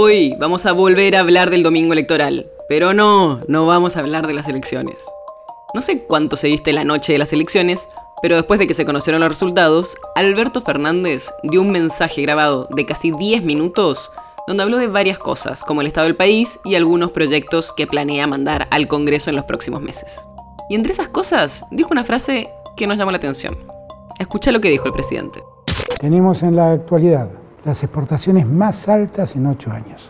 Hoy vamos a volver a hablar del domingo electoral, pero no, no vamos a hablar de las elecciones. No sé cuánto seguiste la noche de las elecciones, pero después de que se conocieron los resultados, Alberto Fernández dio un mensaje grabado de casi 10 minutos donde habló de varias cosas, como el estado del país y algunos proyectos que planea mandar al Congreso en los próximos meses. Y entre esas cosas, dijo una frase que nos llamó la atención. Escucha lo que dijo el presidente. Tenemos en la actualidad las exportaciones más altas en ocho años.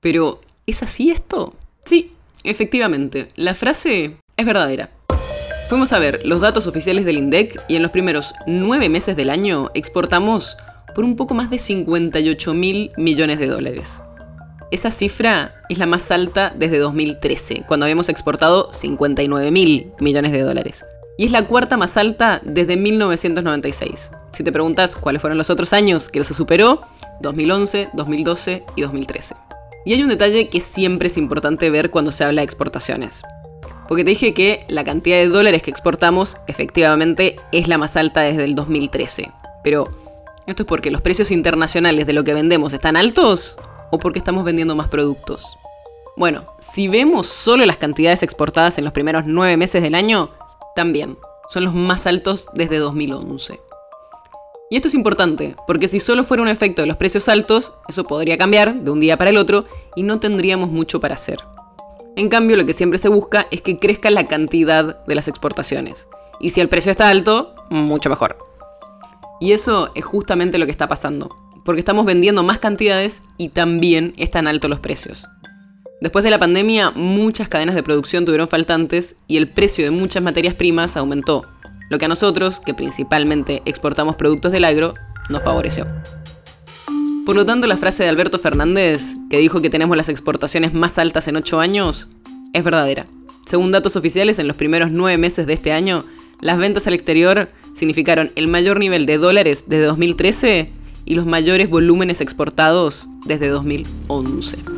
Pero, ¿es así esto? Sí, efectivamente, la frase es verdadera. Fuimos a ver los datos oficiales del INDEC y en los primeros nueve meses del año exportamos por un poco más de 58 mil millones de dólares. Esa cifra es la más alta desde 2013, cuando habíamos exportado 59 mil millones de dólares. Y es la cuarta más alta desde 1996. Si te preguntas cuáles fueron los otros años que se superó, 2011, 2012 y 2013. Y hay un detalle que siempre es importante ver cuando se habla de exportaciones. Porque te dije que la cantidad de dólares que exportamos efectivamente es la más alta desde el 2013. Pero ¿Esto es porque los precios internacionales de lo que vendemos están altos o porque estamos vendiendo más productos? Bueno, si vemos solo las cantidades exportadas en los primeros nueve meses del año, también son los más altos desde 2011. Y esto es importante, porque si solo fuera un efecto de los precios altos, eso podría cambiar de un día para el otro y no tendríamos mucho para hacer. En cambio, lo que siempre se busca es que crezca la cantidad de las exportaciones. Y si el precio está alto, mucho mejor. Y eso es justamente lo que está pasando, porque estamos vendiendo más cantidades y también están altos los precios. Después de la pandemia, muchas cadenas de producción tuvieron faltantes y el precio de muchas materias primas aumentó, lo que a nosotros, que principalmente exportamos productos del agro, nos favoreció. Por lo tanto, la frase de Alberto Fernández, que dijo que tenemos las exportaciones más altas en 8 años, es verdadera. Según datos oficiales, en los primeros 9 meses de este año, las ventas al exterior significaron el mayor nivel de dólares desde 2013 y los mayores volúmenes exportados desde 2011.